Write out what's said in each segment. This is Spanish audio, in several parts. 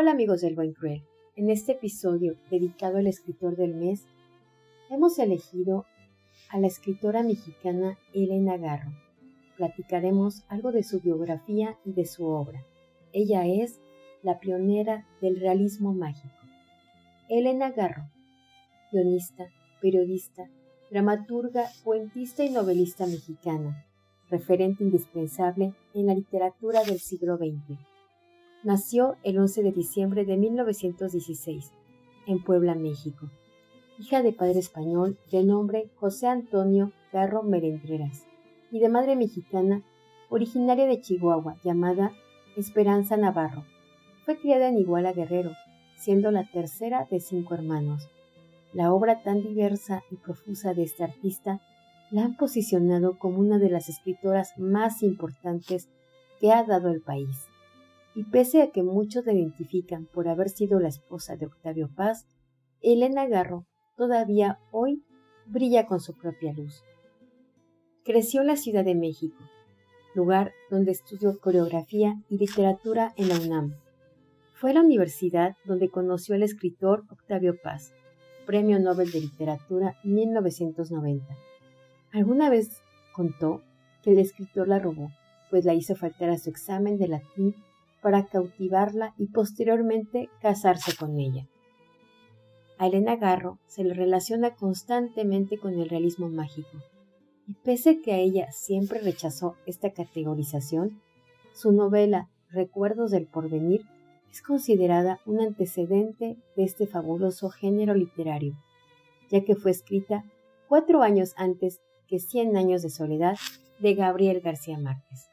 Hola amigos del Buen Cruel. En este episodio dedicado al escritor del mes, hemos elegido a la escritora mexicana Elena Garro. Platicaremos algo de su biografía y de su obra. Ella es la pionera del realismo mágico. Elena Garro, guionista, periodista, dramaturga, cuentista y novelista mexicana, referente indispensable en la literatura del siglo XX Nació el 11 de diciembre de 1916 en Puebla, México, hija de padre español de nombre José Antonio Garro Merendreras y de madre mexicana originaria de Chihuahua llamada Esperanza Navarro. Fue criada en Iguala Guerrero, siendo la tercera de cinco hermanos. La obra tan diversa y profusa de esta artista la han posicionado como una de las escritoras más importantes que ha dado el país y pese a que muchos la identifican por haber sido la esposa de Octavio Paz, Elena Garro todavía hoy brilla con su propia luz. Creció en la Ciudad de México, lugar donde estudió coreografía y literatura en la UNAM. Fue a la universidad donde conoció al escritor Octavio Paz, Premio Nobel de Literatura 1990. Alguna vez contó que el escritor la robó, pues la hizo faltar a su examen de latín para cautivarla y posteriormente casarse con ella. A Elena Garro se le relaciona constantemente con el realismo mágico, y pese que a ella siempre rechazó esta categorización, su novela Recuerdos del Porvenir es considerada un antecedente de este fabuloso género literario, ya que fue escrita cuatro años antes que Cien años de soledad de Gabriel García Márquez.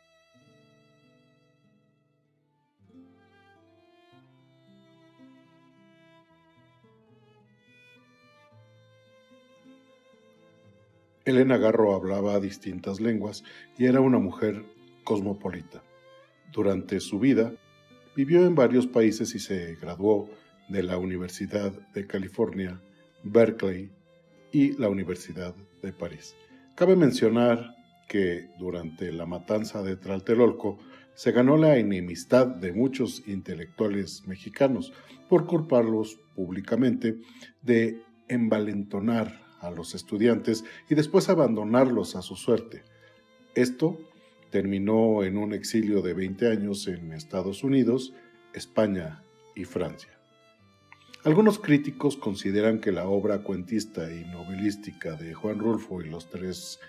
Elena Garro hablaba distintas lenguas y era una mujer cosmopolita. Durante su vida, vivió en varios países y se graduó de la Universidad de California, Berkeley y la Universidad de París. Cabe mencionar que durante la matanza de Tlatelolco se ganó la enemistad de muchos intelectuales mexicanos por culparlos públicamente de envalentonar a los estudiantes y después abandonarlos a su suerte. Esto terminó en un exilio de 20 años en Estados Unidos, España y Francia. Algunos críticos consideran que la obra cuentista y novelística de Juan Rulfo y los tres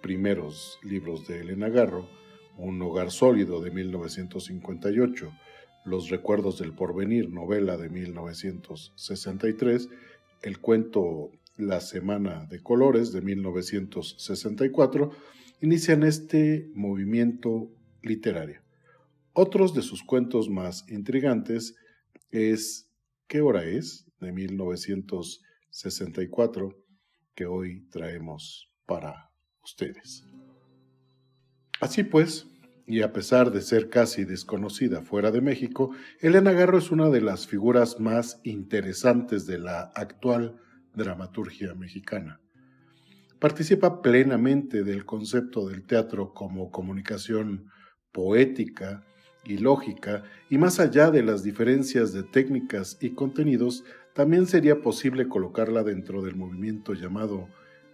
primeros libros de Elena Garro, Un hogar sólido de 1958, Los recuerdos del porvenir, novela de 1963, el cuento la Semana de Colores de 1964, inician este movimiento literario. Otros de sus cuentos más intrigantes es ¿Qué hora es? de 1964, que hoy traemos para ustedes. Así pues, y a pesar de ser casi desconocida fuera de México, Elena Garro es una de las figuras más interesantes de la actual dramaturgia mexicana. Participa plenamente del concepto del teatro como comunicación poética y lógica, y más allá de las diferencias de técnicas y contenidos, también sería posible colocarla dentro del movimiento llamado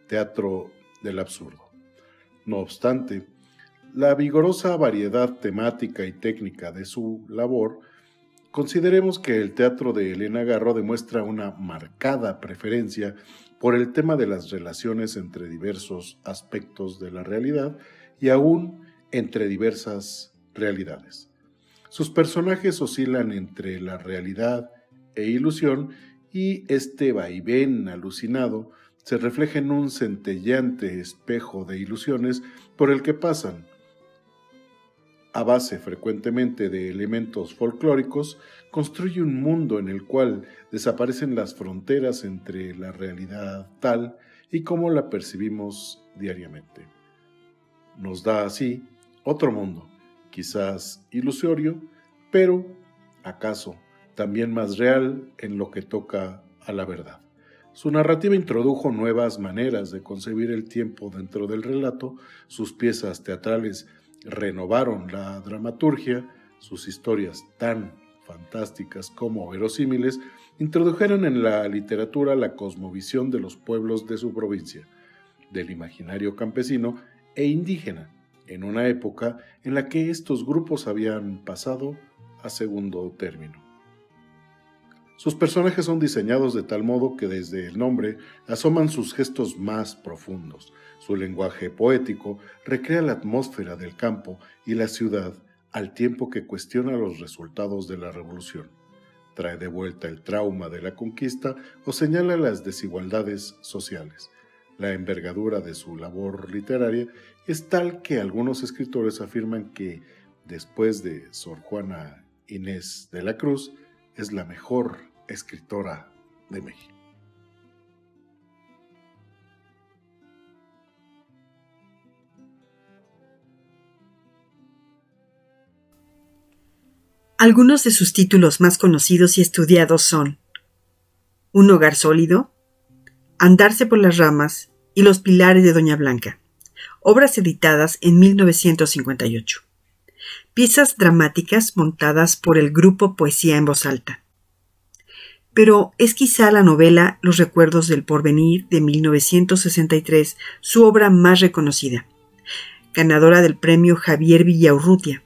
teatro del absurdo. No obstante, la vigorosa variedad temática y técnica de su labor Consideremos que el teatro de Elena Garro demuestra una marcada preferencia por el tema de las relaciones entre diversos aspectos de la realidad y aún entre diversas realidades. Sus personajes oscilan entre la realidad e ilusión y este vaivén alucinado se refleja en un centelleante espejo de ilusiones por el que pasan a base frecuentemente de elementos folclóricos, construye un mundo en el cual desaparecen las fronteras entre la realidad tal y como la percibimos diariamente. Nos da así otro mundo, quizás ilusorio, pero acaso también más real en lo que toca a la verdad. Su narrativa introdujo nuevas maneras de concebir el tiempo dentro del relato, sus piezas teatrales renovaron la dramaturgia, sus historias tan fantásticas como verosímiles, introdujeron en la literatura la cosmovisión de los pueblos de su provincia, del imaginario campesino e indígena, en una época en la que estos grupos habían pasado a segundo término. Sus personajes son diseñados de tal modo que desde el nombre asoman sus gestos más profundos. Su lenguaje poético recrea la atmósfera del campo y la ciudad al tiempo que cuestiona los resultados de la revolución. Trae de vuelta el trauma de la conquista o señala las desigualdades sociales. La envergadura de su labor literaria es tal que algunos escritores afirman que, después de Sor Juana Inés de la Cruz, es la mejor escritora de México. Algunos de sus títulos más conocidos y estudiados son Un hogar sólido, Andarse por las ramas y Los pilares de Doña Blanca, obras editadas en 1958 piezas dramáticas montadas por el grupo Poesía en Voz Alta. Pero es quizá la novela Los Recuerdos del Porvenir de 1963 su obra más reconocida, ganadora del premio Javier Villaurrutia.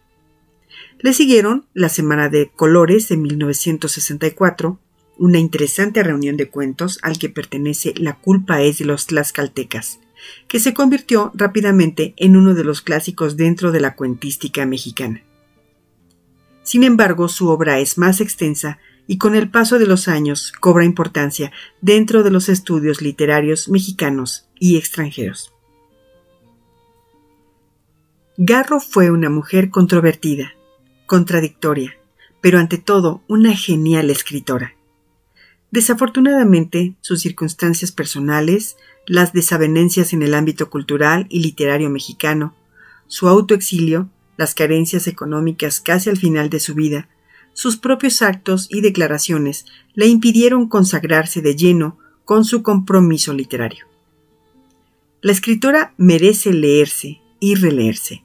Le siguieron La Semana de Colores de 1964, una interesante reunión de cuentos al que pertenece La culpa es de los tlaxcaltecas, que se convirtió rápidamente en uno de los clásicos dentro de la cuentística mexicana. Sin embargo, su obra es más extensa y con el paso de los años cobra importancia dentro de los estudios literarios mexicanos y extranjeros. Garro fue una mujer controvertida, contradictoria, pero ante todo una genial escritora. Desafortunadamente, sus circunstancias personales, las desavenencias en el ámbito cultural y literario mexicano, su autoexilio, las carencias económicas casi al final de su vida, sus propios actos y declaraciones le impidieron consagrarse de lleno con su compromiso literario. La escritora merece leerse y releerse,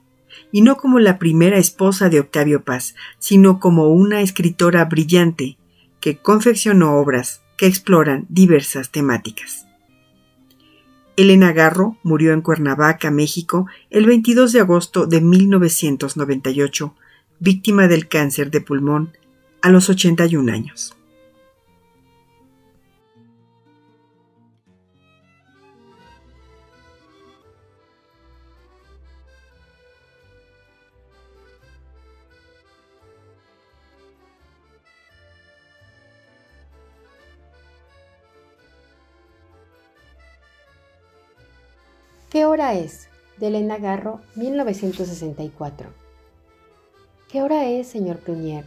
y no como la primera esposa de Octavio Paz, sino como una escritora brillante que confeccionó obras que exploran diversas temáticas. Elena Garro murió en Cuernavaca, México, el 22 de agosto de 1998, víctima del cáncer de pulmón a los 81 años. ¿Qué hora es? de Elena Garro, 1964. ¿Qué hora es, señor Prunier?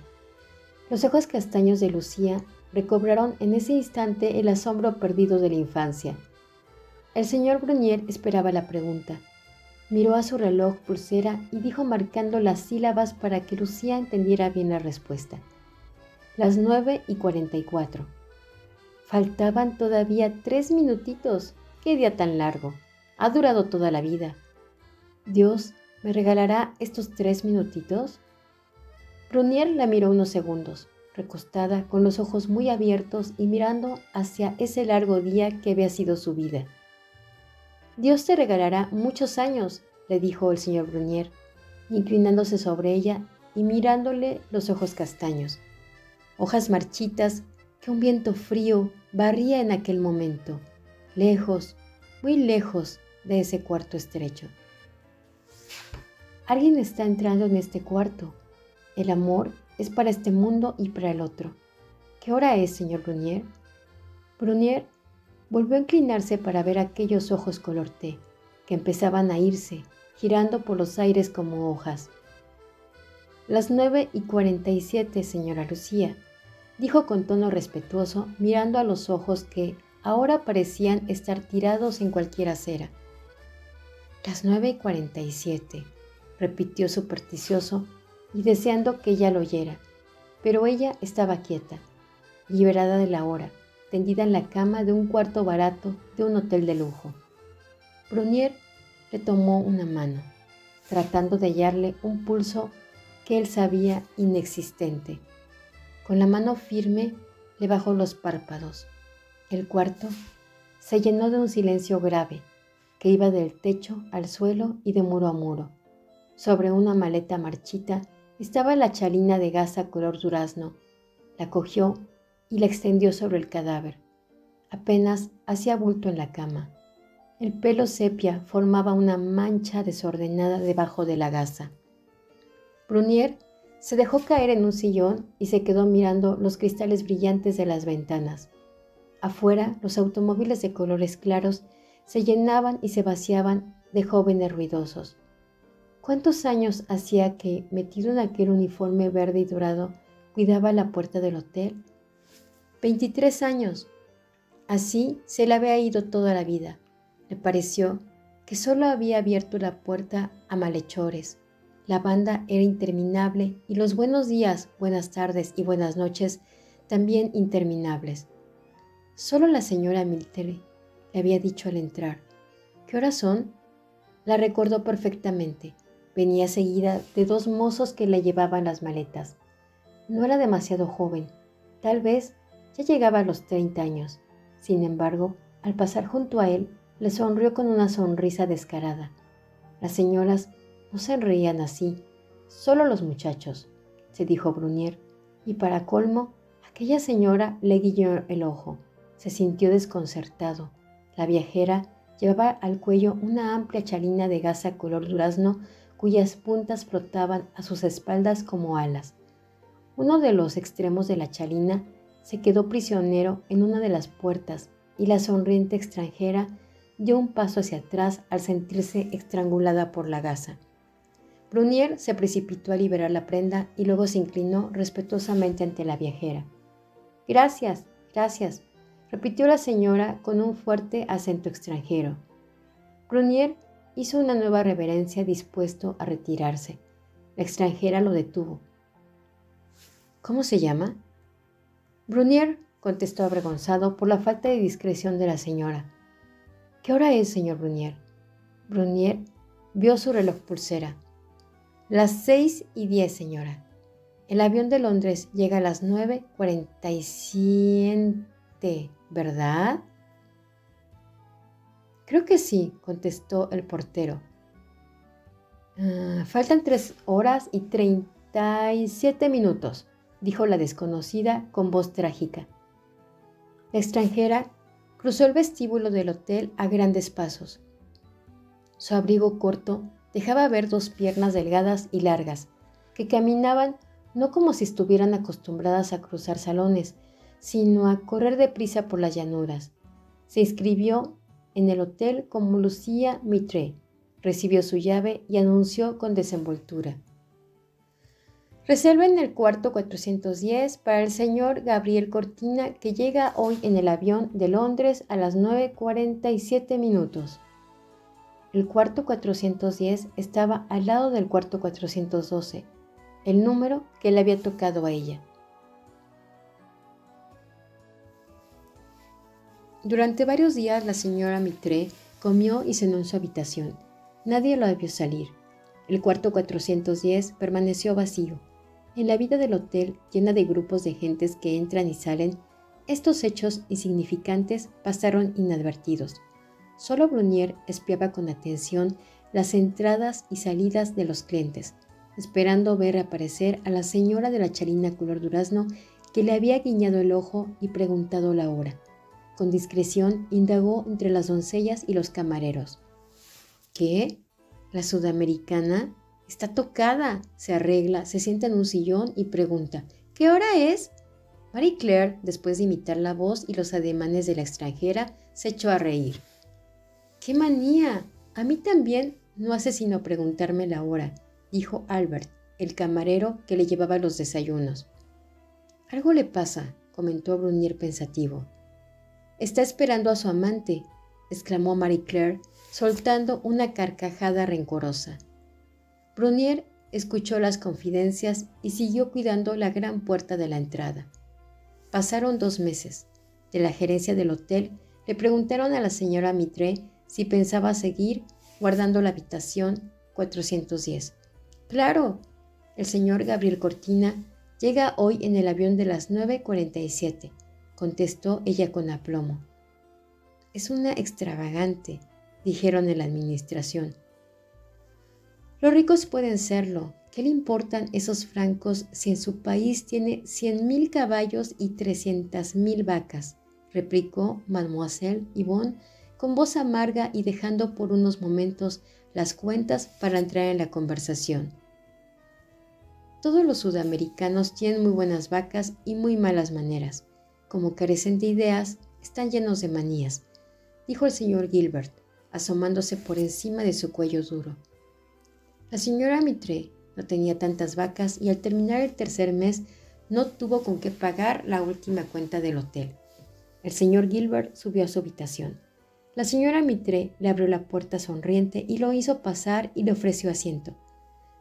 Los ojos castaños de Lucía recobraron en ese instante el asombro perdido de la infancia. El señor Brunier esperaba la pregunta. Miró a su reloj pulsera y dijo marcando las sílabas para que Lucía entendiera bien la respuesta. Las nueve y cuarenta y cuatro. Faltaban todavía tres minutitos. ¡Qué día tan largo! Ha durado toda la vida. ¿Dios me regalará estos tres minutitos? Brunier la miró unos segundos, recostada, con los ojos muy abiertos y mirando hacia ese largo día que había sido su vida. Dios te regalará muchos años, le dijo el señor Brunier, inclinándose sobre ella y mirándole los ojos castaños, hojas marchitas que un viento frío barría en aquel momento, lejos, muy lejos de ese cuarto estrecho. Alguien está entrando en este cuarto. El amor es para este mundo y para el otro. ¿Qué hora es, señor Brunier? Brunier volvió a inclinarse para ver aquellos ojos color té, que empezaban a irse, girando por los aires como hojas. Las nueve y cuarenta y siete, señora Lucía, dijo con tono respetuoso, mirando a los ojos que ahora parecían estar tirados en cualquier acera. Las nueve y cuarenta y siete, repitió supersticioso y deseando que ella lo oyera. Pero ella estaba quieta, liberada de la hora, tendida en la cama de un cuarto barato de un hotel de lujo. Brunier le tomó una mano, tratando de hallarle un pulso que él sabía inexistente. Con la mano firme le bajó los párpados. El cuarto se llenó de un silencio grave que iba del techo al suelo y de muro a muro. Sobre una maleta marchita estaba la chalina de gasa color durazno. La cogió y la extendió sobre el cadáver. Apenas hacía bulto en la cama. El pelo sepia formaba una mancha desordenada debajo de la gasa. Brunier se dejó caer en un sillón y se quedó mirando los cristales brillantes de las ventanas. Afuera, los automóviles de colores claros se llenaban y se vaciaban de jóvenes ruidosos. ¿Cuántos años hacía que, metido en aquel uniforme verde y dorado, cuidaba la puerta del hotel? Veintitrés años. Así se le había ido toda la vida. Le pareció que solo había abierto la puerta a malhechores. La banda era interminable y los buenos días, buenas tardes y buenas noches también interminables. Solo la señora Miltere le había dicho al entrar, ¿qué horas son? La recordó perfectamente. Venía seguida de dos mozos que le llevaban las maletas. No era demasiado joven, tal vez ya llegaba a los 30 años. Sin embargo, al pasar junto a él, le sonrió con una sonrisa descarada. Las señoras no se reían así, solo los muchachos, se dijo Brunier, y para colmo, aquella señora le guiñó el ojo. Se sintió desconcertado. La viajera llevaba al cuello una amplia chalina de gasa color durazno cuyas puntas flotaban a sus espaldas como alas. Uno de los extremos de la chalina se quedó prisionero en una de las puertas y la sonriente extranjera dio un paso hacia atrás al sentirse estrangulada por la gasa. Brunier se precipitó a liberar la prenda y luego se inclinó respetuosamente ante la viajera. Gracias, gracias, repitió la señora con un fuerte acento extranjero. Brunier hizo una nueva reverencia dispuesto a retirarse. La extranjera lo detuvo. ¿Cómo se llama? Brunier contestó avergonzado por la falta de discreción de la señora. ¿Qué hora es, señor Brunier? Brunier vio su reloj pulsera. Las seis y diez, señora. El avión de Londres llega a las nueve cuarenta y siete, ¿verdad? Creo que sí, contestó el portero. Ah, faltan tres horas y treinta y siete minutos dijo la desconocida con voz trágica. La extranjera cruzó el vestíbulo del hotel a grandes pasos. Su abrigo corto dejaba ver dos piernas delgadas y largas, que caminaban no como si estuvieran acostumbradas a cruzar salones, sino a correr deprisa por las llanuras. Se inscribió en el hotel como Lucía Mitre, recibió su llave y anunció con desenvoltura. Reserven el cuarto 410 para el señor Gabriel Cortina que llega hoy en el avión de Londres a las 9.47 minutos. El cuarto 410 estaba al lado del cuarto 412, el número que le había tocado a ella. Durante varios días la señora Mitre comió y cenó en su habitación. Nadie lo vio salir. El cuarto 410 permaneció vacío. En la vida del hotel, llena de grupos de gentes que entran y salen, estos hechos insignificantes pasaron inadvertidos. Solo Brunier espiaba con atención las entradas y salidas de los clientes, esperando ver aparecer a la señora de la charina color durazno que le había guiñado el ojo y preguntado la hora. Con discreción indagó entre las doncellas y los camareros. ¿Qué? ¿La sudamericana? Está tocada. Se arregla, se sienta en un sillón y pregunta, ¿qué hora es? Marie Claire, después de imitar la voz y los ademanes de la extranjera, se echó a reír. ¡Qué manía! A mí también no hace sino preguntarme la hora, dijo Albert, el camarero que le llevaba los desayunos. Algo le pasa, comentó Brunier pensativo. Está esperando a su amante, exclamó Marie Claire, soltando una carcajada rencorosa. Brunier escuchó las confidencias y siguió cuidando la gran puerta de la entrada. Pasaron dos meses. De la gerencia del hotel le preguntaron a la señora Mitre si pensaba seguir guardando la habitación 410. Claro, el señor Gabriel Cortina Llega hoy en el avión de las 9.47, contestó ella con aplomo. Es una extravagante, dijeron en la administración. Los ricos pueden serlo. ¿Qué le importan esos francos si en su país tiene cien mil caballos y trescientas mil vacas? replicó Mademoiselle Yvonne con voz amarga y dejando por unos momentos las cuentas para entrar en la conversación. Todos los sudamericanos tienen muy buenas vacas y muy malas maneras. Como carecen de ideas, están llenos de manías, dijo el señor Gilbert, asomándose por encima de su cuello duro. La señora Mitre no tenía tantas vacas y al terminar el tercer mes no tuvo con qué pagar la última cuenta del hotel. El señor Gilbert subió a su habitación. La señora Mitre le abrió la puerta sonriente y lo hizo pasar y le ofreció asiento.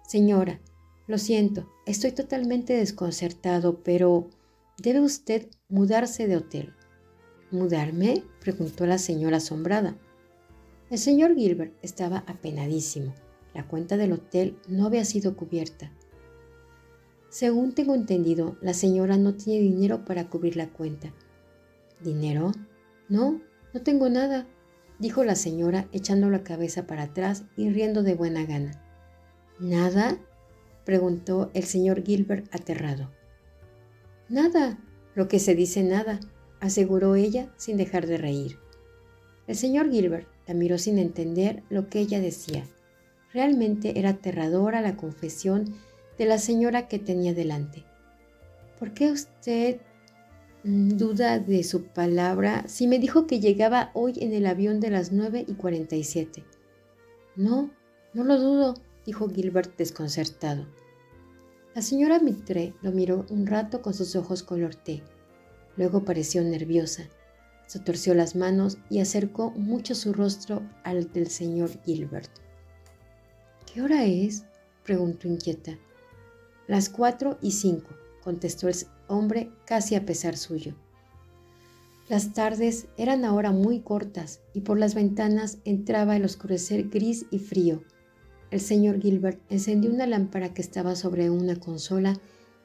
Señora, lo siento, estoy totalmente desconcertado, pero debe usted mudarse de hotel. ¿Mudarme? preguntó la señora asombrada. El señor Gilbert estaba apenadísimo. La cuenta del hotel no había sido cubierta. Según tengo entendido, la señora no tiene dinero para cubrir la cuenta. ¿Dinero? No, no tengo nada, dijo la señora echando la cabeza para atrás y riendo de buena gana. ¿Nada? preguntó el señor Gilbert aterrado. Nada, lo que se dice nada, aseguró ella sin dejar de reír. El señor Gilbert la miró sin entender lo que ella decía. Realmente era aterradora la confesión de la señora que tenía delante. ¿Por qué usted mm, duda de su palabra si me dijo que llegaba hoy en el avión de las nueve y cuarenta y siete? No, no lo dudo, dijo Gilbert desconcertado. La señora Mitre lo miró un rato con sus ojos color té. Luego pareció nerviosa. Se torció las manos y acercó mucho su rostro al del señor Gilbert. ¿Qué hora es? preguntó inquieta. Las cuatro y cinco, contestó el hombre casi a pesar suyo. Las tardes eran ahora muy cortas y por las ventanas entraba el oscurecer gris y frío el señor Gilbert encendió una lámpara que estaba sobre una consola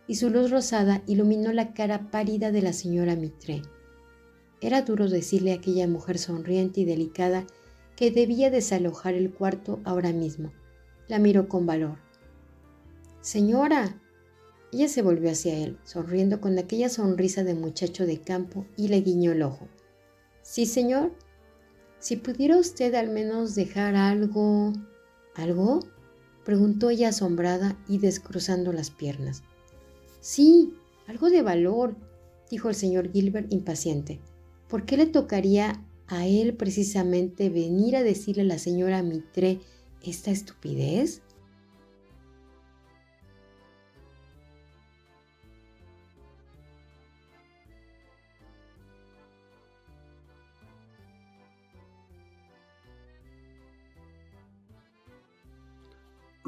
y su luz rosada iluminó la cara pálida de la señora Mitre. Era duro decirle a aquella mujer sonriente y delicada que debía desalojar el cuarto ahora mismo. La miró con valor. Señora. Ella se volvió hacia él, sonriendo con aquella sonrisa de muchacho de campo y le guiñó el ojo. Sí, señor. Si pudiera usted al menos dejar algo... ¿Algo? preguntó ella asombrada y descruzando las piernas. Sí, algo de valor, dijo el señor Gilbert impaciente. ¿Por qué le tocaría a él precisamente venir a decirle a la señora Mitre esta estupidez?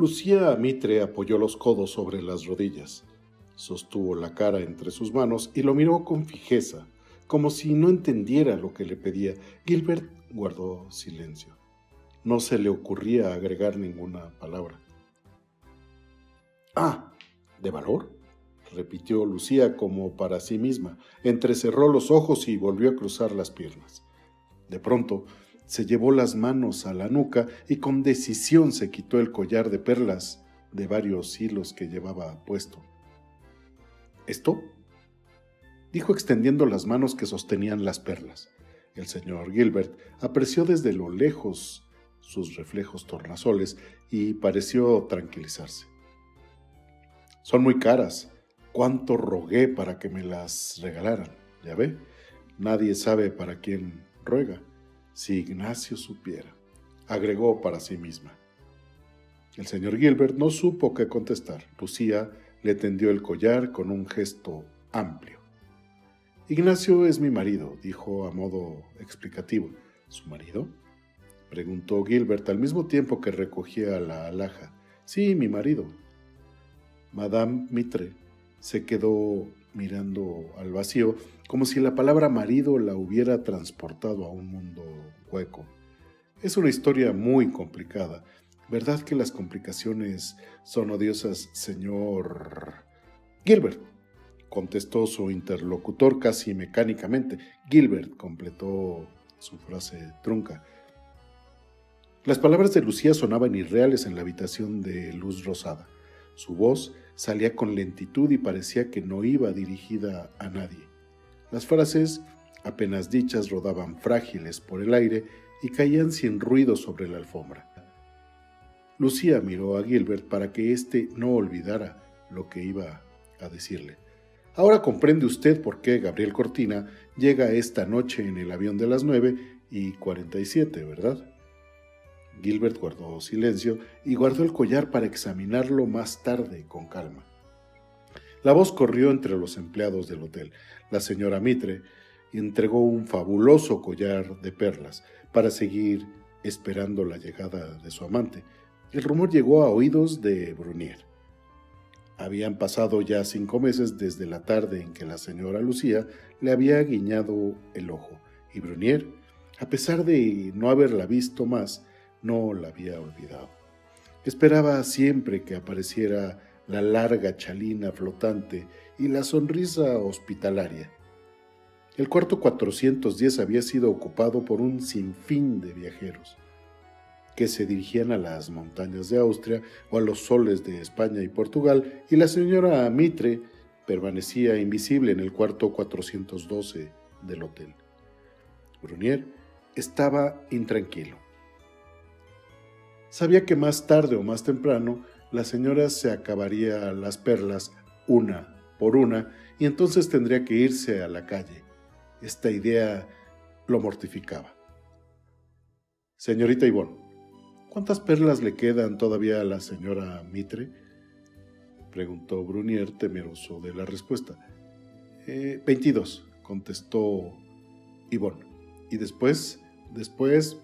Lucía Mitre apoyó los codos sobre las rodillas, sostuvo la cara entre sus manos y lo miró con fijeza, como si no entendiera lo que le pedía. Gilbert guardó silencio. No se le ocurría agregar ninguna palabra. Ah, ¿de valor? repitió Lucía como para sí misma. Entrecerró los ojos y volvió a cruzar las piernas. De pronto, se llevó las manos a la nuca y con decisión se quitó el collar de perlas de varios hilos que llevaba puesto. ¿Esto? dijo extendiendo las manos que sostenían las perlas. El señor Gilbert apreció desde lo lejos sus reflejos tornasoles y pareció tranquilizarse. Son muy caras. ¿Cuánto rogué para que me las regalaran? Ya ve, nadie sabe para quién ruega. Si Ignacio supiera, agregó para sí misma. El señor Gilbert no supo qué contestar. Lucía le tendió el collar con un gesto amplio. Ignacio es mi marido, dijo a modo explicativo. ¿Su marido? preguntó Gilbert al mismo tiempo que recogía la alhaja. Sí, mi marido. Madame Mitre se quedó mirando al vacío, como si la palabra marido la hubiera transportado a un mundo hueco. Es una historia muy complicada. ¿Verdad que las complicaciones son odiosas, señor Gilbert? contestó su interlocutor casi mecánicamente. Gilbert completó su frase trunca. Las palabras de Lucía sonaban irreales en la habitación de luz rosada. Su voz salía con lentitud y parecía que no iba dirigida a nadie. Las frases, apenas dichas, rodaban frágiles por el aire y caían sin ruido sobre la alfombra. Lucía miró a Gilbert para que éste no olvidara lo que iba a decirle. Ahora comprende usted por qué Gabriel Cortina llega esta noche en el avión de las nueve y cuarenta y siete, ¿verdad? Gilbert guardó silencio y guardó el collar para examinarlo más tarde con calma. La voz corrió entre los empleados del hotel. La señora Mitre entregó un fabuloso collar de perlas para seguir esperando la llegada de su amante. El rumor llegó a oídos de Brunier. Habían pasado ya cinco meses desde la tarde en que la señora Lucía le había guiñado el ojo, y Brunier, a pesar de no haberla visto más, no la había olvidado. Esperaba siempre que apareciera la larga chalina flotante y la sonrisa hospitalaria. El cuarto 410 había sido ocupado por un sinfín de viajeros que se dirigían a las montañas de Austria o a los soles de España y Portugal, y la señora Mitre permanecía invisible en el cuarto 412 del hotel. Brunier estaba intranquilo. Sabía que más tarde o más temprano la señora se acabaría las perlas una por una y entonces tendría que irse a la calle. Esta idea lo mortificaba. Señorita Ivonne, ¿Cuántas perlas le quedan todavía a la señora Mitre? preguntó Brunier, temeroso de la respuesta. Eh, veintidós, contestó Ivonne. Y después, después,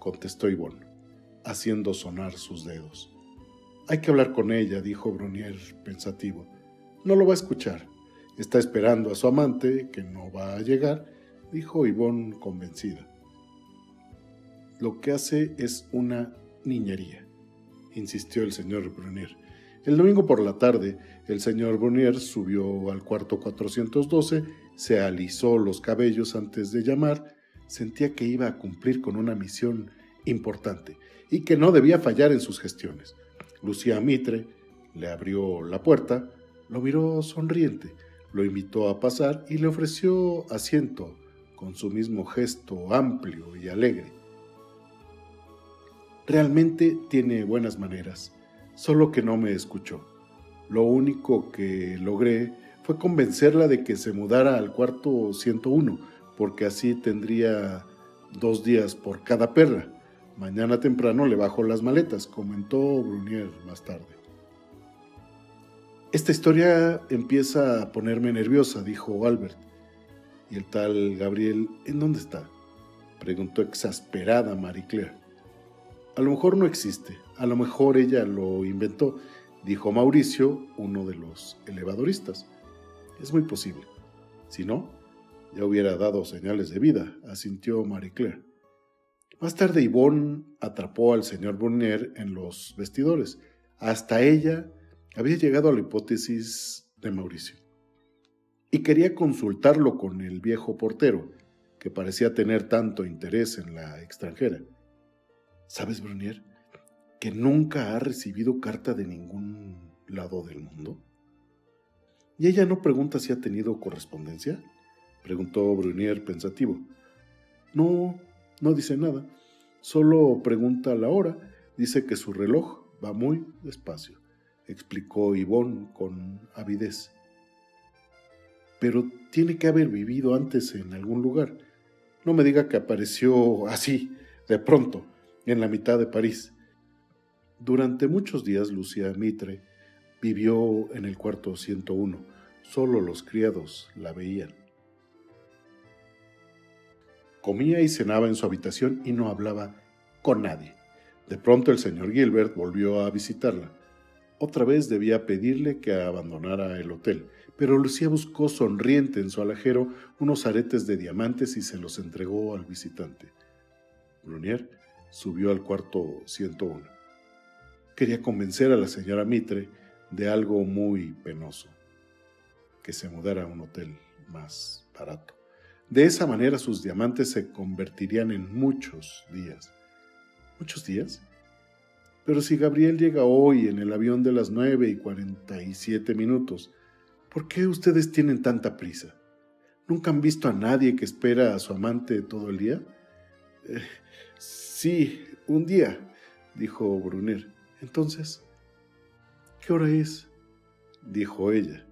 contestó Ivonne, haciendo sonar sus dedos. Hay que hablar con ella, dijo Brunier pensativo. No lo va a escuchar. Está esperando a su amante, que no va a llegar, dijo Ivonne convencida lo que hace es una niñería, insistió el señor Brunier. El domingo por la tarde, el señor Brunier subió al cuarto 412, se alisó los cabellos antes de llamar, sentía que iba a cumplir con una misión importante y que no debía fallar en sus gestiones. Lucía Mitre le abrió la puerta, lo miró sonriente, lo invitó a pasar y le ofreció asiento con su mismo gesto amplio y alegre. Realmente tiene buenas maneras, solo que no me escuchó. Lo único que logré fue convencerla de que se mudara al cuarto 101, porque así tendría dos días por cada perra. Mañana temprano le bajo las maletas, comentó Brunier más tarde. Esta historia empieza a ponerme nerviosa, dijo Albert. ¿Y el tal Gabriel en dónde está? preguntó exasperada Marie Claire. A lo mejor no existe, a lo mejor ella lo inventó, dijo Mauricio, uno de los elevadoristas. Es muy posible. Si no, ya hubiera dado señales de vida, asintió Marie Claire. Más tarde Yvonne atrapó al señor Bonnier en los vestidores. Hasta ella había llegado a la hipótesis de Mauricio. Y quería consultarlo con el viejo portero, que parecía tener tanto interés en la extranjera. ¿Sabes, Brunier, que nunca ha recibido carta de ningún lado del mundo? ¿Y ella no pregunta si ha tenido correspondencia? Preguntó Brunier pensativo. No, no dice nada. Solo pregunta la hora. Dice que su reloj va muy despacio, explicó Yvonne con avidez. Pero tiene que haber vivido antes en algún lugar. No me diga que apareció así, de pronto en la mitad de París. Durante muchos días Lucía Mitre vivió en el cuarto 101. Solo los criados la veían. Comía y cenaba en su habitación y no hablaba con nadie. De pronto el señor Gilbert volvió a visitarla. Otra vez debía pedirle que abandonara el hotel, pero Lucía buscó sonriente en su alajero unos aretes de diamantes y se los entregó al visitante. Brunier subió al cuarto 101. Quería convencer a la señora Mitre de algo muy penoso. que se mudara a un hotel más barato. De esa manera sus diamantes se convertirían en muchos días. ¿Muchos días? Pero si Gabriel llega hoy en el avión de las nueve y cuarenta y siete minutos, ¿por qué ustedes tienen tanta prisa? ¿Nunca han visto a nadie que espera a su amante todo el día? Eh, sí, un día, dijo Brunner. Entonces, ¿qué hora es? dijo ella.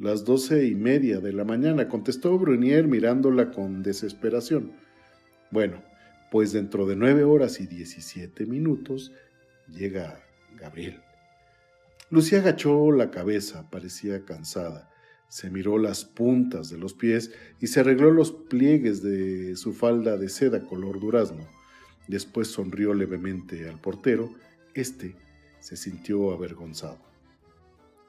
Las doce y media de la mañana, contestó Brunier mirándola con desesperación. Bueno, pues dentro de nueve horas y diecisiete minutos llega Gabriel. Lucía agachó la cabeza, parecía cansada. Se miró las puntas de los pies y se arregló los pliegues de su falda de seda color durazno. Después sonrió levemente al portero. Este se sintió avergonzado.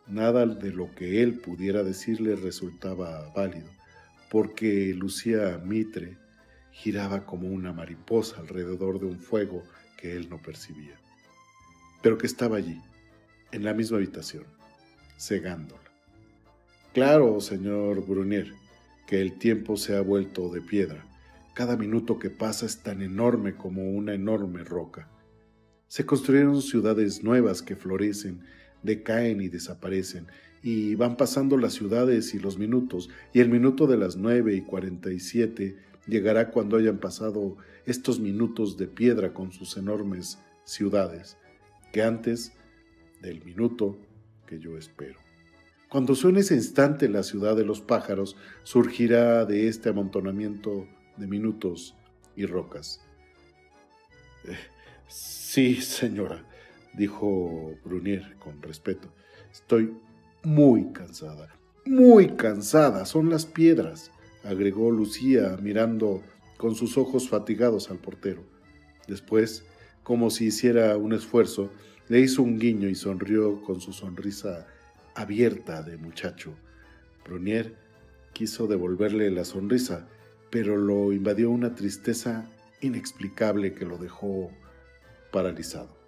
Nada de lo que él pudiera decirle resultaba válido, porque Lucía Mitre giraba como una mariposa alrededor de un fuego que él no percibía, pero que estaba allí, en la misma habitación, cegándola. Claro, señor Brunier, que el tiempo se ha vuelto de piedra. Cada minuto que pasa es tan enorme como una enorme roca. Se construyeron ciudades nuevas que florecen decaen y desaparecen, y van pasando las ciudades y los minutos, y el minuto de las nueve y cuarenta y siete llegará cuando hayan pasado estos minutos de piedra con sus enormes ciudades, que antes del minuto que yo espero. Cuando suene ese instante la ciudad de los pájaros, surgirá de este amontonamiento de minutos y rocas. Eh, sí, señora, dijo Brunier con respeto. Estoy muy cansada, muy cansada. Son las piedras, agregó Lucía mirando con sus ojos fatigados al portero. Después, como si hiciera un esfuerzo, le hizo un guiño y sonrió con su sonrisa abierta de muchacho. Brunier quiso devolverle la sonrisa, pero lo invadió una tristeza inexplicable que lo dejó paralizado.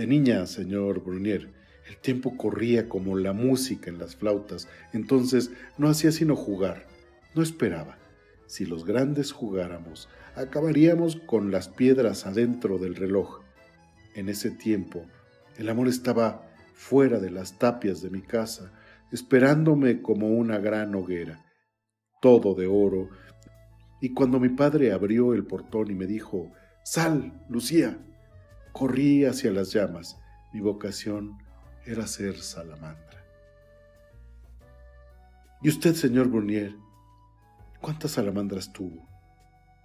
De niña, señor Brunier, el tiempo corría como la música en las flautas, entonces no hacía sino jugar, no esperaba. Si los grandes jugáramos, acabaríamos con las piedras adentro del reloj. En ese tiempo, el amor estaba fuera de las tapias de mi casa, esperándome como una gran hoguera, todo de oro, y cuando mi padre abrió el portón y me dijo, Sal, Lucía, Corrí hacia las llamas. Mi vocación era ser salamandra. ¿Y usted, señor Brunier, cuántas salamandras tuvo?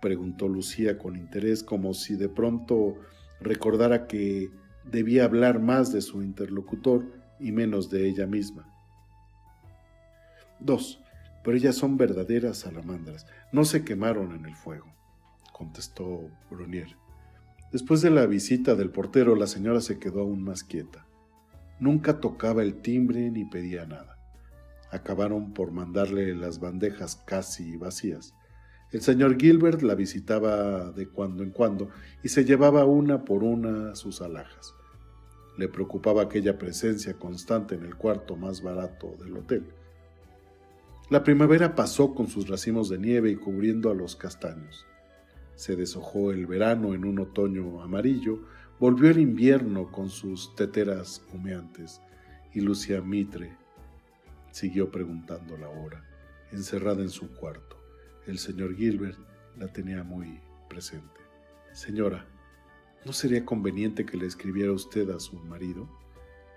preguntó Lucía con interés, como si de pronto recordara que debía hablar más de su interlocutor y menos de ella misma. Dos, pero ellas son verdaderas salamandras, no se quemaron en el fuego, contestó Brunier. Después de la visita del portero, la señora se quedó aún más quieta. Nunca tocaba el timbre ni pedía nada. Acabaron por mandarle las bandejas casi vacías. El señor Gilbert la visitaba de cuando en cuando y se llevaba una por una sus alhajas. Le preocupaba aquella presencia constante en el cuarto más barato del hotel. La primavera pasó con sus racimos de nieve y cubriendo a los castaños. Se deshojó el verano en un otoño amarillo, volvió el invierno con sus teteras humeantes y Lucia Mitre siguió preguntando la hora, encerrada en su cuarto. El señor Gilbert la tenía muy presente. Señora, ¿no sería conveniente que le escribiera usted a su marido?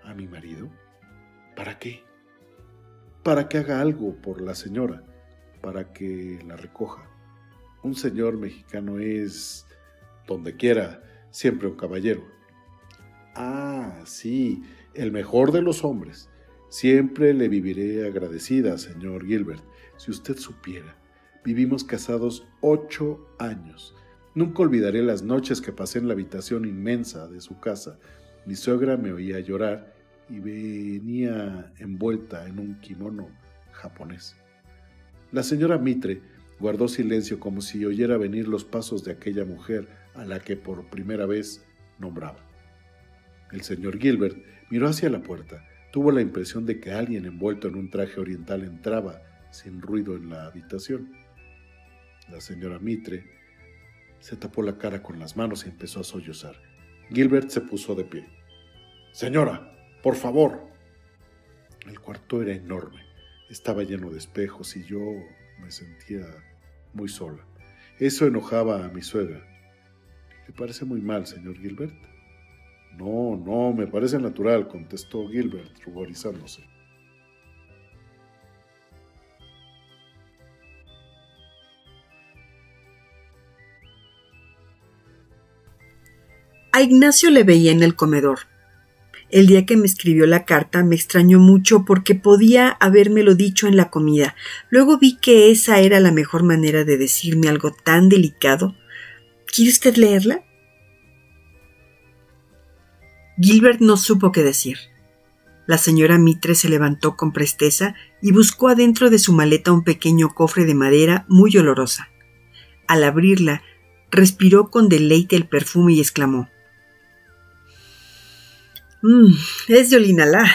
¿A mi marido? ¿Para qué? Para que haga algo por la señora, para que la recoja. Un señor mexicano es, donde quiera, siempre un caballero. Ah, sí, el mejor de los hombres. Siempre le viviré agradecida, señor Gilbert. Si usted supiera, vivimos casados ocho años. Nunca olvidaré las noches que pasé en la habitación inmensa de su casa. Mi suegra me oía llorar y venía envuelta en un kimono japonés. La señora Mitre Guardó silencio como si oyera venir los pasos de aquella mujer a la que por primera vez nombraba. El señor Gilbert miró hacia la puerta, tuvo la impresión de que alguien envuelto en un traje oriental entraba sin ruido en la habitación. La señora Mitre se tapó la cara con las manos y empezó a sollozar. Gilbert se puso de pie. Señora, por favor. El cuarto era enorme, estaba lleno de espejos y yo me sentía muy sola. Eso enojaba a mi suegra. ¿Le parece muy mal, señor Gilbert? No, no, me parece natural, contestó Gilbert, ruborizándose. A Ignacio le veía en el comedor. El día que me escribió la carta me extrañó mucho porque podía habérmelo dicho en la comida. Luego vi que esa era la mejor manera de decirme algo tan delicado. ¿Quiere usted leerla? Gilbert no supo qué decir. La señora Mitre se levantó con presteza y buscó adentro de su maleta un pequeño cofre de madera muy olorosa. Al abrirla, respiró con deleite el perfume y exclamó Mmm, es de Olinalá.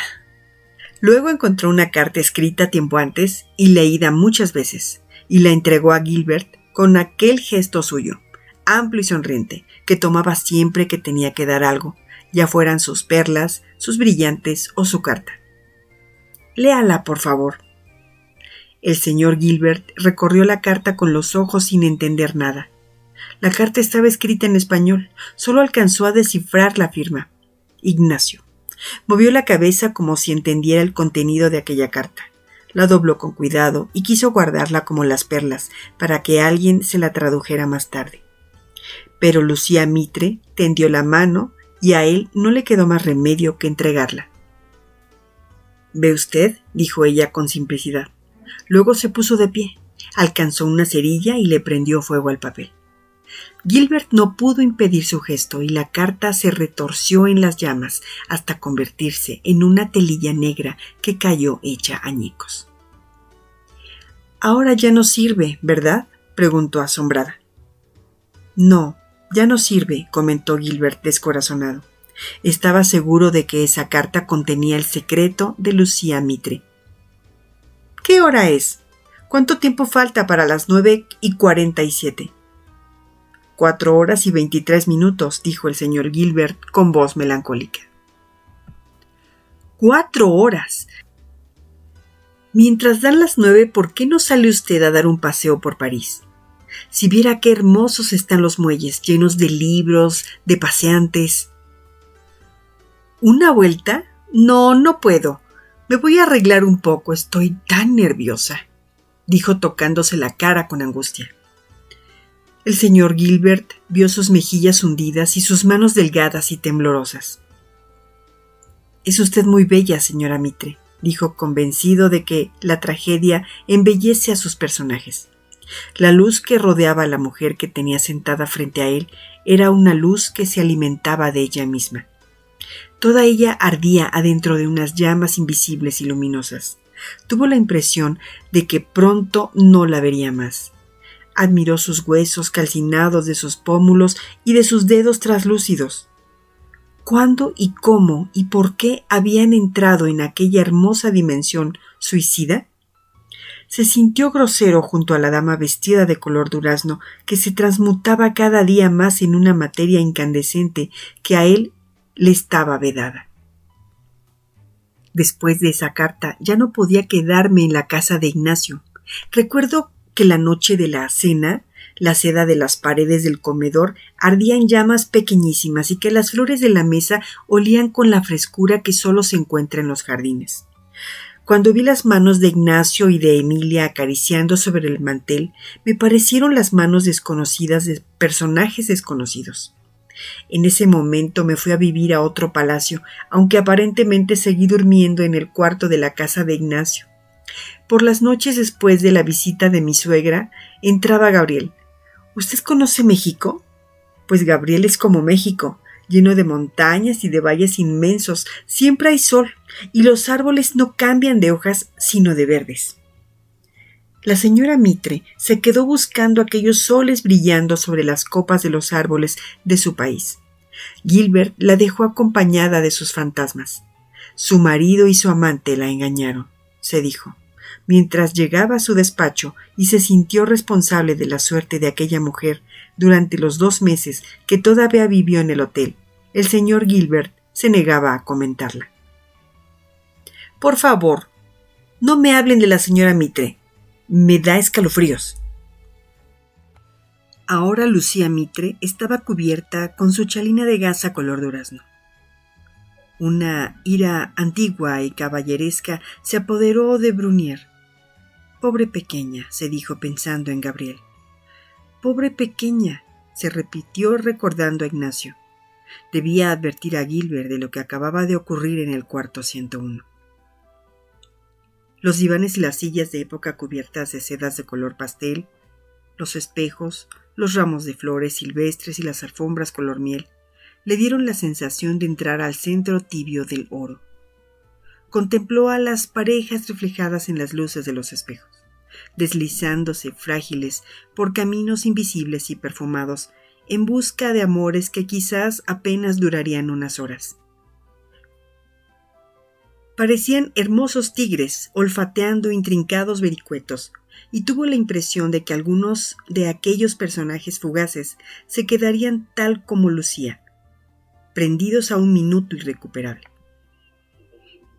Luego encontró una carta escrita tiempo antes y leída muchas veces, y la entregó a Gilbert con aquel gesto suyo, amplio y sonriente, que tomaba siempre que tenía que dar algo, ya fueran sus perlas, sus brillantes o su carta. Léala, por favor. El señor Gilbert recorrió la carta con los ojos sin entender nada. La carta estaba escrita en español, solo alcanzó a descifrar la firma. Ignacio. Movió la cabeza como si entendiera el contenido de aquella carta. La dobló con cuidado y quiso guardarla como las perlas, para que alguien se la tradujera más tarde. Pero Lucía Mitre tendió la mano y a él no le quedó más remedio que entregarla. ¿Ve usted? dijo ella con simplicidad. Luego se puso de pie, alcanzó una cerilla y le prendió fuego al papel. Gilbert no pudo impedir su gesto y la carta se retorció en las llamas hasta convertirse en una telilla negra que cayó hecha añicos. Ahora ya no sirve, ¿verdad? preguntó asombrada. No, ya no sirve, comentó Gilbert descorazonado. Estaba seguro de que esa carta contenía el secreto de Lucía Mitre. ¿Qué hora es? ¿Cuánto tiempo falta para las nueve y cuarenta y siete? Cuatro horas y veintitrés minutos, dijo el señor Gilbert con voz melancólica. Cuatro horas. Mientras dan las nueve, ¿por qué no sale usted a dar un paseo por París? Si viera qué hermosos están los muelles, llenos de libros, de paseantes. ¿Una vuelta? No, no puedo. Me voy a arreglar un poco, estoy tan nerviosa, dijo tocándose la cara con angustia. El señor Gilbert vio sus mejillas hundidas y sus manos delgadas y temblorosas. Es usted muy bella, señora Mitre, dijo convencido de que la tragedia embellece a sus personajes. La luz que rodeaba a la mujer que tenía sentada frente a él era una luz que se alimentaba de ella misma. Toda ella ardía adentro de unas llamas invisibles y luminosas. Tuvo la impresión de que pronto no la vería más. Admiró sus huesos calcinados de sus pómulos y de sus dedos traslúcidos. ¿Cuándo y cómo y por qué habían entrado en aquella hermosa dimensión suicida? se sintió grosero junto a la dama vestida de color durazno, que se transmutaba cada día más en una materia incandescente que a él le estaba vedada. Después de esa carta ya no podía quedarme en la casa de Ignacio. Recuerdo que la noche de la cena la seda de las paredes del comedor ardía en llamas pequeñísimas y que las flores de la mesa olían con la frescura que solo se encuentra en los jardines. Cuando vi las manos de Ignacio y de Emilia acariciando sobre el mantel, me parecieron las manos desconocidas de personajes desconocidos. En ese momento me fui a vivir a otro palacio, aunque aparentemente seguí durmiendo en el cuarto de la casa de Ignacio. Por las noches después de la visita de mi suegra, entraba Gabriel. ¿Usted conoce México? Pues Gabriel es como México, lleno de montañas y de valles inmensos, siempre hay sol, y los árboles no cambian de hojas sino de verdes. La señora Mitre se quedó buscando aquellos soles brillando sobre las copas de los árboles de su país. Gilbert la dejó acompañada de sus fantasmas. Su marido y su amante la engañaron, se dijo, mientras llegaba a su despacho y se sintió responsable de la suerte de aquella mujer durante los dos meses que todavía vivió en el hotel. El señor Gilbert se negaba a comentarla. Por favor, no me hablen de la señora Mitre. Me da escalofríos. Ahora Lucía Mitre estaba cubierta con su chalina de gasa color durazno. Una ira antigua y caballeresca se apoderó de Brunier. Pobre pequeña, se dijo pensando en Gabriel. Pobre pequeña, se repitió recordando a Ignacio. Debía advertir a Gilbert de lo que acababa de ocurrir en el cuarto 101. Los divanes y las sillas de época cubiertas de sedas de color pastel, los espejos, los ramos de flores silvestres y las alfombras color miel, le dieron la sensación de entrar al centro tibio del oro. Contempló a las parejas reflejadas en las luces de los espejos, deslizándose frágiles por caminos invisibles y perfumados en busca de amores que quizás apenas durarían unas horas. Parecían hermosos tigres olfateando intrincados vericuetos, y tuvo la impresión de que algunos de aquellos personajes fugaces se quedarían tal como lucía, prendidos a un minuto irrecuperable.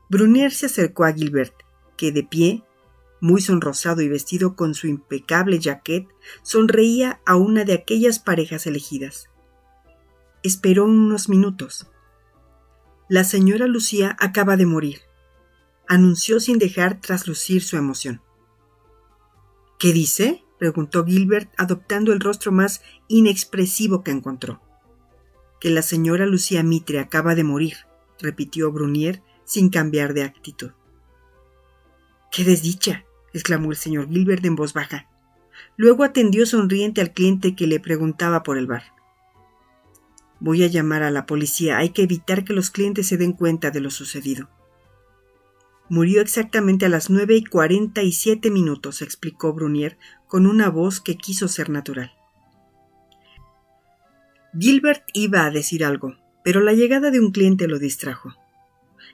Brunier se acercó a Gilbert, que de pie, muy sonrosado y vestido con su impecable jaquet, sonreía a una de aquellas parejas elegidas. Esperó unos minutos. La señora Lucía acaba de morir, anunció sin dejar traslucir su emoción. ¿Qué dice? preguntó Gilbert, adoptando el rostro más inexpresivo que encontró. Que la señora Lucía Mitre acaba de morir, repitió Brunier sin cambiar de actitud. ¡Qué desdicha! exclamó el señor Gilbert en voz baja. Luego atendió sonriente al cliente que le preguntaba por el bar. Voy a llamar a la policía. Hay que evitar que los clientes se den cuenta de lo sucedido. Murió exactamente a las nueve y cuarenta y siete minutos, explicó Brunier con una voz que quiso ser natural. Gilbert iba a decir algo, pero la llegada de un cliente lo distrajo.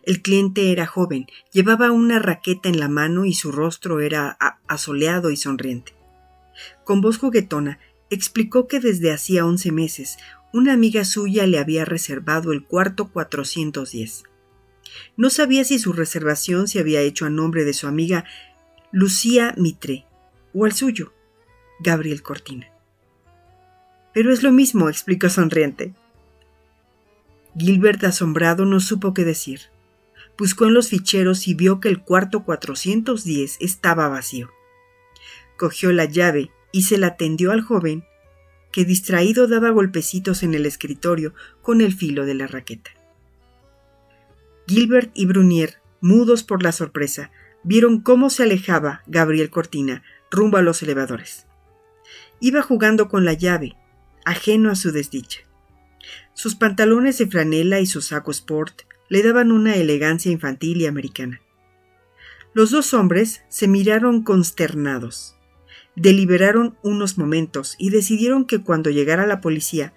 El cliente era joven, llevaba una raqueta en la mano y su rostro era asoleado y sonriente. Con voz juguetona, explicó que desde hacía once meses una amiga suya le había reservado el cuarto 410. No sabía si su reservación se había hecho a nombre de su amiga Lucía Mitre o al suyo, Gabriel Cortina. Pero es lo mismo, explicó sonriente. Gilbert, asombrado, no supo qué decir. Buscó en los ficheros y vio que el cuarto 410 estaba vacío. Cogió la llave y se la tendió al joven, que distraído daba golpecitos en el escritorio con el filo de la raqueta. Gilbert y Brunier, mudos por la sorpresa, vieron cómo se alejaba Gabriel Cortina rumbo a los elevadores. Iba jugando con la llave, ajeno a su desdicha. Sus pantalones de franela y su saco sport le daban una elegancia infantil y americana. Los dos hombres se miraron consternados. Deliberaron unos momentos y decidieron que cuando llegara la policía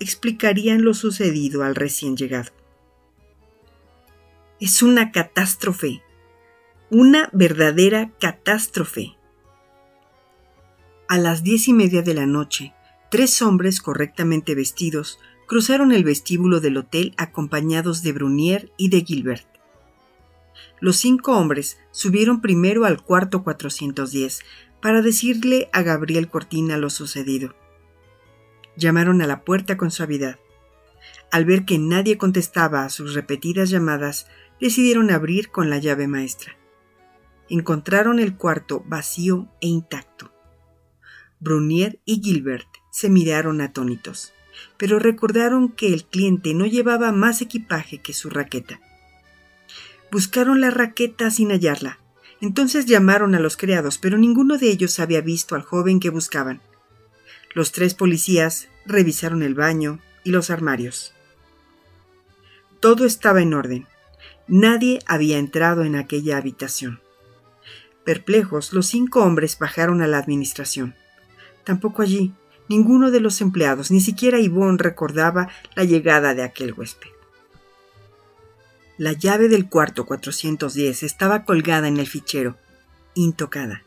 explicarían lo sucedido al recién llegado. Es una catástrofe. Una verdadera catástrofe. A las diez y media de la noche, tres hombres correctamente vestidos cruzaron el vestíbulo del hotel acompañados de Brunier y de Gilbert. Los cinco hombres subieron primero al cuarto 410 para decirle a Gabriel Cortina lo sucedido. Llamaron a la puerta con suavidad. Al ver que nadie contestaba a sus repetidas llamadas, decidieron abrir con la llave maestra. Encontraron el cuarto vacío e intacto. Brunier y Gilbert se miraron atónitos, pero recordaron que el cliente no llevaba más equipaje que su raqueta. Buscaron la raqueta sin hallarla. Entonces llamaron a los criados, pero ninguno de ellos había visto al joven que buscaban. Los tres policías revisaron el baño y los armarios. Todo estaba en orden. Nadie había entrado en aquella habitación. Perplejos, los cinco hombres bajaron a la administración. Tampoco allí, ninguno de los empleados, ni siquiera Yvonne recordaba la llegada de aquel huésped. La llave del cuarto 410 estaba colgada en el fichero, intocada.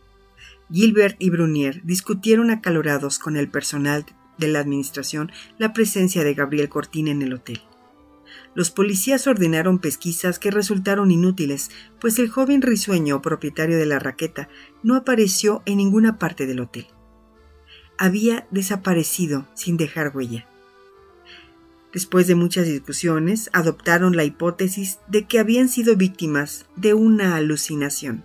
Gilbert y Brunier discutieron acalorados con el personal de la administración la presencia de Gabriel Cortina en el hotel. Los policías ordenaron pesquisas que resultaron inútiles, pues el joven risueño propietario de la raqueta no apareció en ninguna parte del hotel. Había desaparecido sin dejar huella. Después de muchas discusiones, adoptaron la hipótesis de que habían sido víctimas de una alucinación.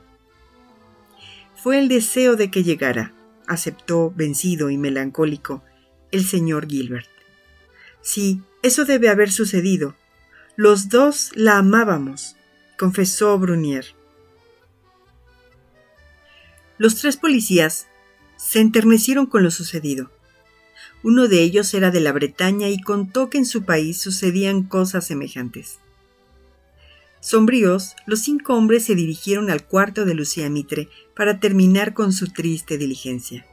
Fue el deseo de que llegara, aceptó vencido y melancólico el señor Gilbert. Sí, eso debe haber sucedido. Los dos la amábamos, confesó Brunier. Los tres policías se enternecieron con lo sucedido. Uno de ellos era de la Bretaña y contó que en su país sucedían cosas semejantes. Sombríos, los cinco hombres se dirigieron al cuarto de Lucía Mitre para terminar con su triste diligencia.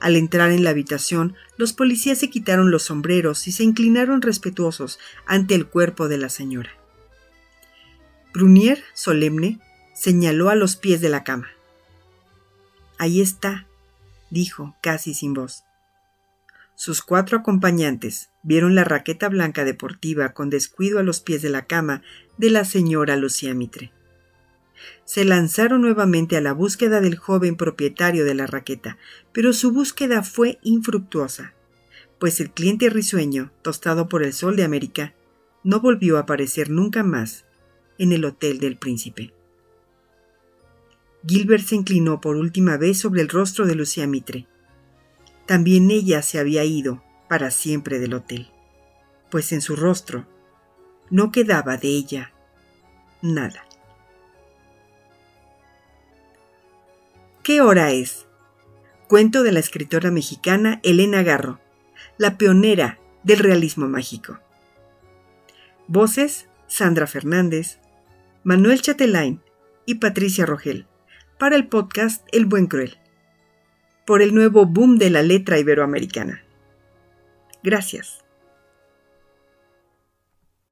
Al entrar en la habitación, los policías se quitaron los sombreros y se inclinaron respetuosos ante el cuerpo de la señora. Brunier, solemne, señaló a los pies de la cama. Ahí está, dijo casi sin voz. Sus cuatro acompañantes vieron la raqueta blanca deportiva con descuido a los pies de la cama de la señora Lucía Mitre. Se lanzaron nuevamente a la búsqueda del joven propietario de la raqueta, pero su búsqueda fue infructuosa, pues el cliente risueño, tostado por el sol de América, no volvió a aparecer nunca más en el Hotel del Príncipe. Gilbert se inclinó por última vez sobre el rostro de Lucía Mitre también ella se había ido para siempre del hotel, pues en su rostro no quedaba de ella nada. ¿Qué hora es? Cuento de la escritora mexicana Elena Garro, la pionera del realismo mágico. Voces Sandra Fernández, Manuel Chatelain y Patricia Rogel, para el podcast El Buen Cruel por el nuevo boom de la letra iberoamericana. Gracias.